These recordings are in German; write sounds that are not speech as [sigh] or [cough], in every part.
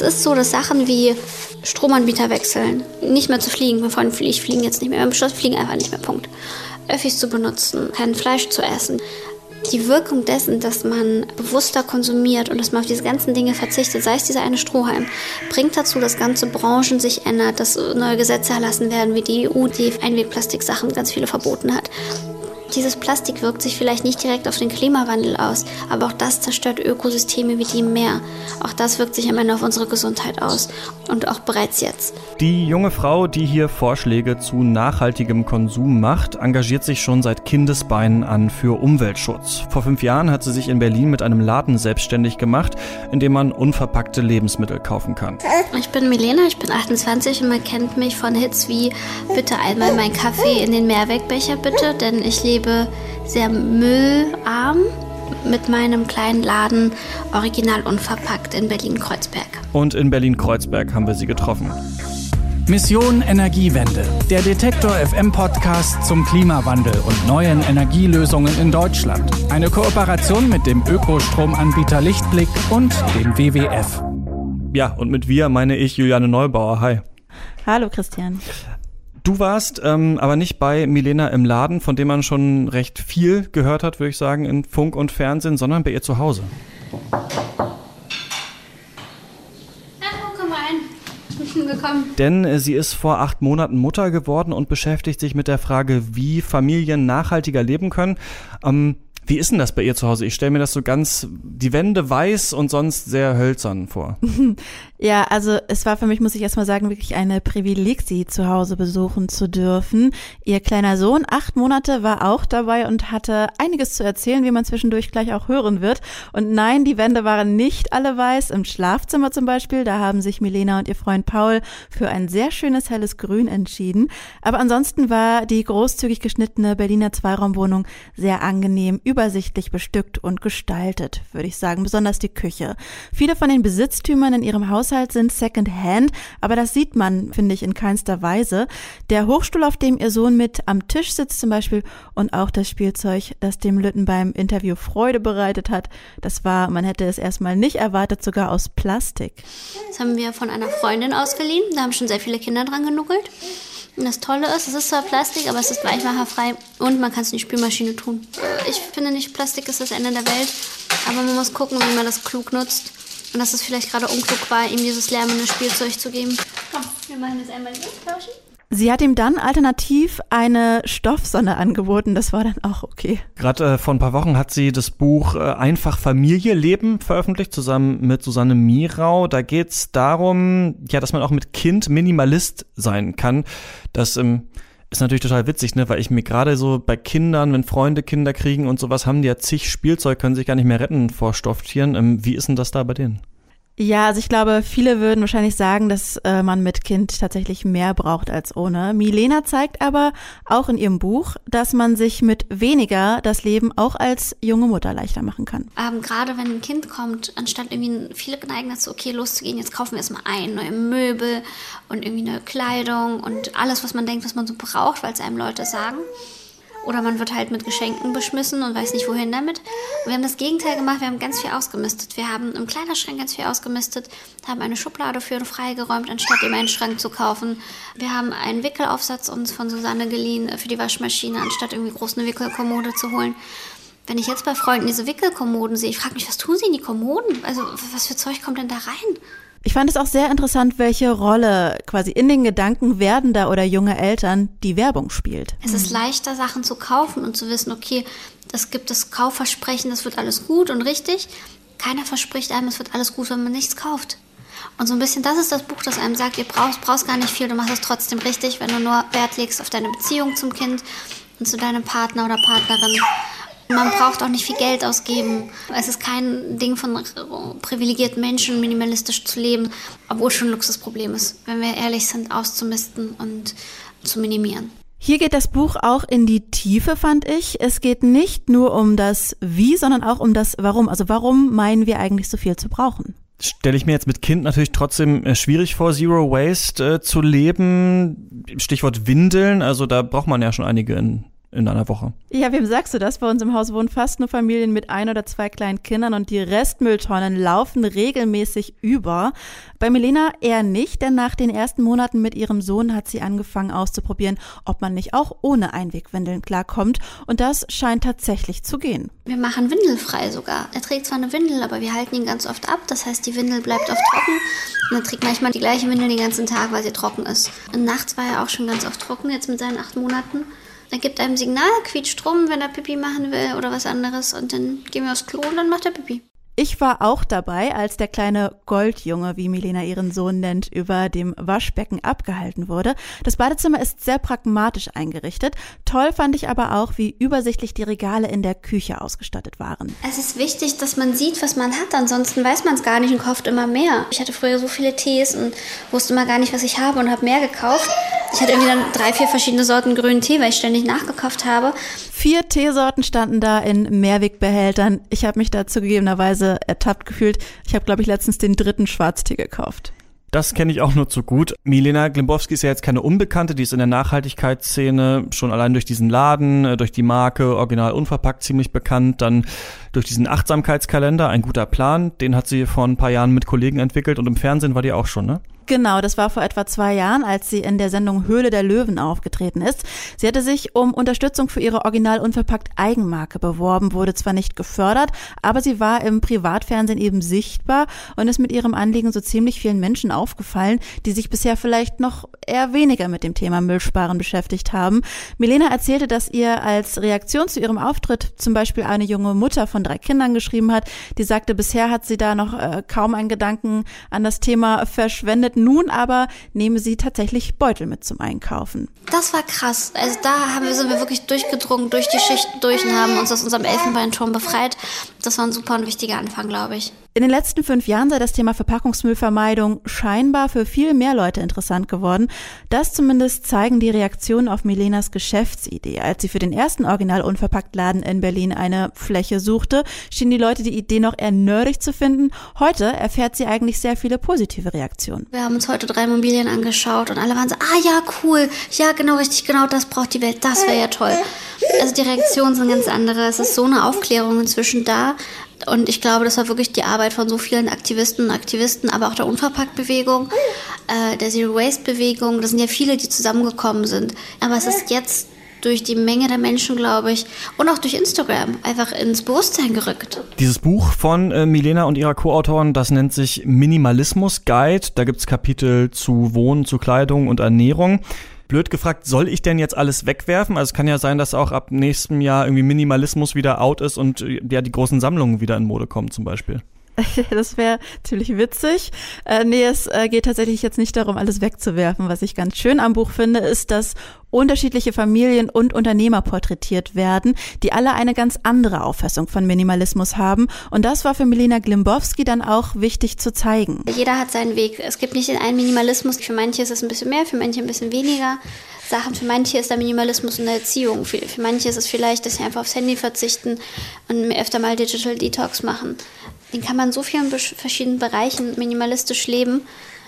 Es ist so, dass Sachen wie Stromanbieter wechseln, nicht mehr zu fliegen, wir wollen ich fliegen jetzt nicht mehr, wir haben beschlossen, fliegen einfach nicht mehr, Punkt. Öffis zu benutzen, kein Fleisch zu essen. Die Wirkung dessen, dass man bewusster konsumiert und dass man auf diese ganzen Dinge verzichtet, sei es dieser eine Strohhalm, bringt dazu, dass ganze Branchen sich ändern, dass neue Gesetze erlassen werden, wie die EU, die Einwegplastiksachen ganz viele verboten hat. Dieses Plastik wirkt sich vielleicht nicht direkt auf den Klimawandel aus, aber auch das zerstört Ökosysteme wie die im Meer. Auch das wirkt sich am Ende auf unsere Gesundheit aus und auch bereits jetzt. Die junge Frau, die hier Vorschläge zu nachhaltigem Konsum macht, engagiert sich schon seit Kindesbeinen an für Umweltschutz. Vor fünf Jahren hat sie sich in Berlin mit einem Laden selbstständig gemacht, in dem man unverpackte Lebensmittel kaufen kann. Ich bin Milena, ich bin 28 und man kennt mich von Hits wie Bitte einmal mein Kaffee in den Mehrwegbecher bitte, denn ich lebe lebe sehr müllarm mit meinem kleinen Laden original unverpackt in Berlin-Kreuzberg. Und in Berlin-Kreuzberg haben wir sie getroffen. Mission Energiewende, der Detektor FM Podcast zum Klimawandel und neuen Energielösungen in Deutschland. Eine Kooperation mit dem Ökostromanbieter Lichtblick und dem WWF. Ja, und mit wir meine ich Juliane Neubauer. Hi. Hallo Christian. Du warst ähm, aber nicht bei Milena im Laden, von dem man schon recht viel gehört hat, würde ich sagen, in Funk und Fernsehen, sondern bei ihr zu Hause. Hallo, komm rein. Willkommen. Denn äh, sie ist vor acht Monaten Mutter geworden und beschäftigt sich mit der Frage, wie Familien nachhaltiger leben können. Ähm, wie ist denn das bei ihr zu Hause? Ich stelle mir das so ganz, die Wände weiß und sonst sehr hölzern vor. [laughs] Ja, also es war für mich, muss ich erstmal sagen, wirklich eine Privileg, sie zu Hause besuchen zu dürfen. Ihr kleiner Sohn, acht Monate, war auch dabei und hatte einiges zu erzählen, wie man zwischendurch gleich auch hören wird. Und nein, die Wände waren nicht alle weiß. Im Schlafzimmer zum Beispiel, da haben sich Milena und ihr Freund Paul für ein sehr schönes helles Grün entschieden. Aber ansonsten war die großzügig geschnittene Berliner Zweiraumwohnung sehr angenehm, übersichtlich bestückt und gestaltet, würde ich sagen, besonders die Küche. Viele von den Besitztümern in ihrem Haus Haushalt sind Secondhand, aber das sieht man, finde ich, in keinster Weise. Der Hochstuhl, auf dem ihr Sohn mit am Tisch sitzt zum Beispiel und auch das Spielzeug, das dem Lütten beim Interview Freude bereitet hat, das war, man hätte es erstmal nicht erwartet, sogar aus Plastik. Das haben wir von einer Freundin ausgeliehen. Da haben schon sehr viele Kinder dran genuckelt. Und das Tolle ist, es ist zwar Plastik, aber es ist weichmacherfrei und man kann es in die Spülmaschine tun. Ich finde nicht, Plastik ist das Ende der Welt, aber man muss gucken, wie man das klug nutzt. Und dass es vielleicht gerade unklug war, ihm dieses lärmende Spielzeug zu geben. Komm, wir machen das einmal tauschen. Sie hat ihm dann alternativ eine Stoffsonne angeboten. Das war dann auch okay. Gerade äh, vor ein paar Wochen hat sie das Buch äh, Einfach Familie leben veröffentlicht, zusammen mit Susanne Mirau. Da geht es darum, ja, dass man auch mit Kind Minimalist sein kann. Das ähm, ist natürlich total witzig, ne, weil ich mir gerade so bei Kindern, wenn Freunde Kinder kriegen und sowas, haben die ja zig Spielzeug, können sich gar nicht mehr retten vor Stofftieren. Ähm, wie ist denn das da bei denen? Ja, also ich glaube, viele würden wahrscheinlich sagen, dass äh, man mit Kind tatsächlich mehr braucht als ohne. Milena zeigt aber auch in ihrem Buch, dass man sich mit weniger das Leben auch als junge Mutter leichter machen kann. Ähm, Gerade wenn ein Kind kommt, anstatt irgendwie viele neigen dazu, okay, loszugehen, jetzt kaufen wir erstmal ein, neue Möbel und irgendwie neue Kleidung und alles, was man denkt, was man so braucht, weil es einem Leute sagen. Oder man wird halt mit Geschenken beschmissen und weiß nicht wohin damit. Und wir haben das Gegenteil gemacht, wir haben ganz viel ausgemistet. Wir haben im Kleiderschrank ganz viel ausgemistet, haben eine Schublade für freigeräumt, anstatt ihm einen Schrank zu kaufen. Wir haben einen Wickelaufsatz uns von Susanne geliehen für die Waschmaschine, anstatt irgendwie groß eine Wickelkommode zu holen. Wenn ich jetzt bei Freunden diese Wickelkommoden sehe, ich frage mich, was tun sie in die Kommoden? Also was für Zeug kommt denn da rein? Ich fand es auch sehr interessant, welche Rolle quasi in den Gedanken werdender oder junger Eltern die Werbung spielt. Es ist leichter, Sachen zu kaufen und zu wissen, okay, das gibt das Kaufversprechen, das wird alles gut und richtig. Keiner verspricht einem, es wird alles gut, wenn man nichts kauft. Und so ein bisschen, das ist das Buch, das einem sagt, ihr brauchst, brauchst gar nicht viel, du machst es trotzdem richtig, wenn du nur Wert legst auf deine Beziehung zum Kind und zu deinem Partner oder Partnerin. Man braucht auch nicht viel Geld ausgeben. Es ist kein Ding von privilegierten Menschen, minimalistisch zu leben, obwohl es schon ein Luxusproblem ist, wenn wir ehrlich sind, auszumisten und zu minimieren. Hier geht das Buch auch in die Tiefe, fand ich. Es geht nicht nur um das Wie, sondern auch um das Warum. Also warum meinen wir eigentlich so viel zu brauchen? Stelle ich mir jetzt mit Kind natürlich trotzdem äh, schwierig vor, Zero Waste äh, zu leben. Stichwort Windeln, also da braucht man ja schon einige in in einer Woche. Ja, wem sagst du das? Bei uns im Haus wohnen fast nur Familien mit ein oder zwei kleinen Kindern und die Restmülltonnen laufen regelmäßig über. Bei Melina eher nicht, denn nach den ersten Monaten mit ihrem Sohn hat sie angefangen auszuprobieren, ob man nicht auch ohne Einwegwindeln klarkommt. Und das scheint tatsächlich zu gehen. Wir machen windelfrei sogar. Er trägt zwar eine Windel, aber wir halten ihn ganz oft ab. Das heißt, die Windel bleibt oft trocken. Und er trägt manchmal die gleiche Windel den ganzen Tag, weil sie trocken ist. Und nachts war er auch schon ganz oft trocken, jetzt mit seinen acht Monaten. Er gibt einem Signal, quietscht rum, wenn er Pipi machen will oder was anderes. Und dann gehen wir aufs Klo und dann macht er Pipi. Ich war auch dabei, als der kleine Goldjunge, wie Milena ihren Sohn nennt, über dem Waschbecken abgehalten wurde. Das Badezimmer ist sehr pragmatisch eingerichtet. Toll fand ich aber auch, wie übersichtlich die Regale in der Küche ausgestattet waren. Es ist wichtig, dass man sieht, was man hat. Ansonsten weiß man es gar nicht und kauft immer mehr. Ich hatte früher so viele Tees und wusste immer gar nicht, was ich habe und habe mehr gekauft. Ich hatte irgendwie dann drei, vier verschiedene Sorten grünen Tee, weil ich ständig nachgekauft habe. Vier Teesorten standen da in Mehrwegbehältern. Ich habe mich da zugegebenerweise ertappt gefühlt. Ich habe, glaube ich, letztens den dritten Schwarztee gekauft. Das kenne ich auch nur zu gut. Milena Glimbowski ist ja jetzt keine Unbekannte, die ist in der Nachhaltigkeitsszene schon allein durch diesen Laden, äh, durch die Marke Original Unverpackt ziemlich bekannt, dann durch diesen Achtsamkeitskalender, ein guter Plan, den hat sie vor ein paar Jahren mit Kollegen entwickelt und im Fernsehen war die auch schon, ne? Genau, das war vor etwa zwei Jahren, als sie in der Sendung Höhle der Löwen aufgetreten ist. Sie hatte sich um Unterstützung für ihre original unverpackt Eigenmarke beworben, wurde zwar nicht gefördert, aber sie war im Privatfernsehen eben sichtbar und ist mit ihrem Anliegen so ziemlich vielen Menschen aufgefallen, die sich bisher vielleicht noch eher weniger mit dem Thema Müllsparen beschäftigt haben. Milena erzählte, dass ihr als Reaktion zu ihrem Auftritt zum Beispiel eine junge Mutter von drei Kindern geschrieben hat, die sagte, bisher hat sie da noch äh, kaum einen Gedanken an das Thema verschwendet nun aber nehme sie tatsächlich Beutel mit zum Einkaufen. Das war krass. Also da haben wir, sind wir wirklich durchgedrungen, durch die Schichten durch und haben uns aus unserem Elfenbeinturm befreit. Das war ein super und wichtiger Anfang, glaube ich. In den letzten fünf Jahren sei das Thema Verpackungsmüllvermeidung scheinbar für viel mehr Leute interessant geworden. Das zumindest zeigen die Reaktionen auf Milenas Geschäftsidee. Als sie für den ersten Original unverpackt Laden in Berlin eine Fläche suchte, schienen die Leute die Idee noch eher nerdig zu finden. Heute erfährt sie eigentlich sehr viele positive Reaktionen. Wir haben uns heute drei Immobilien angeschaut und alle waren so, ah ja, cool, ja genau richtig, genau das braucht die Welt, das wäre ja toll. Also die Reaktionen sind ganz andere. Es ist so eine Aufklärung inzwischen da. Und ich glaube, das war wirklich die Arbeit von so vielen Aktivisten und Aktivisten, aber auch der Unverpackt-Bewegung, äh, der Zero-Waste-Bewegung. Das sind ja viele, die zusammengekommen sind. Aber es ist jetzt durch die Menge der Menschen, glaube ich, und auch durch Instagram einfach ins Bewusstsein gerückt. Dieses Buch von äh, Milena und ihrer Co-Autoren, das nennt sich Minimalismus Guide. Da gibt es Kapitel zu Wohnen, zu Kleidung und Ernährung blöd gefragt, soll ich denn jetzt alles wegwerfen? Also es kann ja sein, dass auch ab nächstem Jahr irgendwie Minimalismus wieder out ist und äh, ja die großen Sammlungen wieder in Mode kommen zum Beispiel. [laughs] Das wäre ziemlich witzig. Äh, nee, es äh, geht tatsächlich jetzt nicht darum, alles wegzuwerfen. Was ich ganz schön am Buch finde, ist, dass unterschiedliche Familien und Unternehmer porträtiert werden, die alle eine ganz andere Auffassung von Minimalismus haben. Und das war für Melina Glimbowski dann auch wichtig zu zeigen. Jeder hat seinen Weg. Es gibt nicht den einen Minimalismus. Für manche ist es ein bisschen mehr, für manche ein bisschen weniger. Sachen. Für manche ist der Minimalismus in der Erziehung. Für, für manche ist es vielleicht, dass sie einfach aufs Handy verzichten und öfter mal Digital Detox machen. Den kann man so vielen verschiedenen Bereichen minimalistisch leben.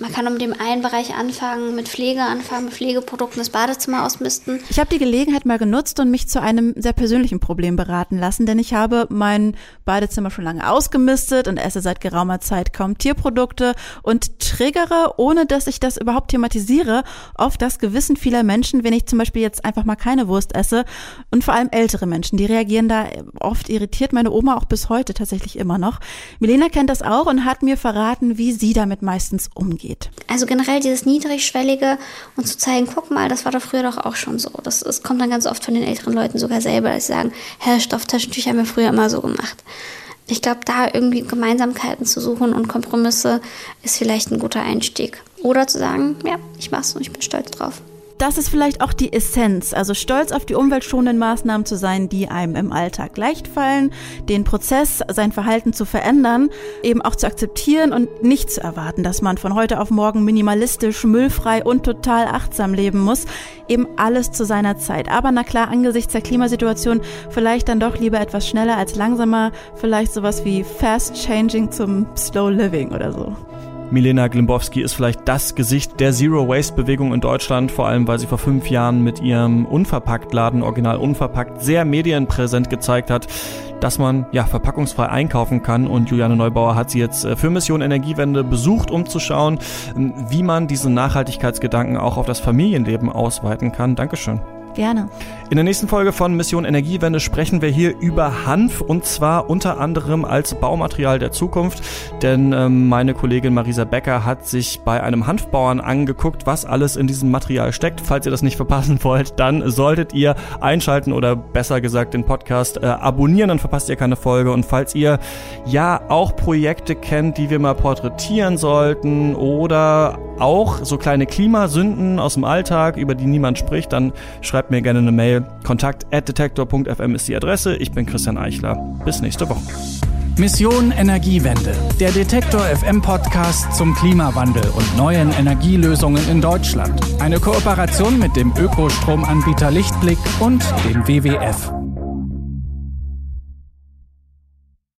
Man kann um dem einen Bereich anfangen, mit Pflege anfangen, mit Pflegeprodukten das Badezimmer ausmisten. Ich habe die Gelegenheit mal genutzt und mich zu einem sehr persönlichen Problem beraten lassen, denn ich habe mein Badezimmer schon lange ausgemistet und esse seit geraumer Zeit kaum Tierprodukte und triggere, ohne dass ich das überhaupt thematisiere, oft das Gewissen vieler Menschen, wenn ich zum Beispiel jetzt einfach mal keine Wurst esse und vor allem ältere Menschen, die reagieren da oft irritiert, meine Oma auch bis heute tatsächlich immer noch. Milena kennt das auch und hat mir verraten, wie sie damit meistens umgeht geht. Also generell dieses Niedrigschwellige und zu zeigen, guck mal, das war doch früher doch auch schon so. Das, das kommt dann ganz oft von den älteren Leuten sogar selber, dass sie sagen, Herr, Stofftaschentücher haben wir früher immer so gemacht. Ich glaube, da irgendwie Gemeinsamkeiten zu suchen und Kompromisse ist vielleicht ein guter Einstieg. Oder zu sagen, ja, ich mach's und ich bin stolz drauf das ist vielleicht auch die Essenz, also stolz auf die umweltschonenden Maßnahmen zu sein, die einem im Alltag leicht fallen, den Prozess, sein Verhalten zu verändern, eben auch zu akzeptieren und nicht zu erwarten, dass man von heute auf morgen minimalistisch, müllfrei und total achtsam leben muss, eben alles zu seiner Zeit. Aber na klar, angesichts der Klimasituation vielleicht dann doch lieber etwas schneller als langsamer, vielleicht sowas wie Fast Changing zum Slow Living oder so. Milena Glimbowski ist vielleicht das Gesicht der Zero Waste Bewegung in Deutschland, vor allem weil sie vor fünf Jahren mit ihrem Unverpacktladen, original unverpackt, sehr medienpräsent gezeigt hat, dass man ja verpackungsfrei einkaufen kann. Und Juliane Neubauer hat sie jetzt äh, für Mission Energiewende besucht, um zu schauen, ähm, wie man diese Nachhaltigkeitsgedanken auch auf das Familienleben ausweiten kann. Dankeschön. Gerne. In der nächsten Folge von Mission Energiewende sprechen wir hier über Hanf und zwar unter anderem als Baumaterial der Zukunft. Denn ähm, meine Kollegin Marisa Becker hat sich bei einem Hanfbauern angeguckt, was alles in diesem Material steckt. Falls ihr das nicht verpassen wollt, dann solltet ihr einschalten oder besser gesagt den Podcast äh, abonnieren, dann verpasst ihr keine Folge. Und falls ihr ja auch Projekte kennt, die wir mal porträtieren sollten oder auch so kleine Klimasünden aus dem Alltag, über die niemand spricht, dann schreibt schreibt mir gerne eine Mail. Kontakt at detektor.fm ist die Adresse. Ich bin Christian Eichler. Bis nächste Woche. Mission Energiewende. Der Detektor FM Podcast zum Klimawandel und neuen Energielösungen in Deutschland. Eine Kooperation mit dem Ökostromanbieter Lichtblick und dem WWF.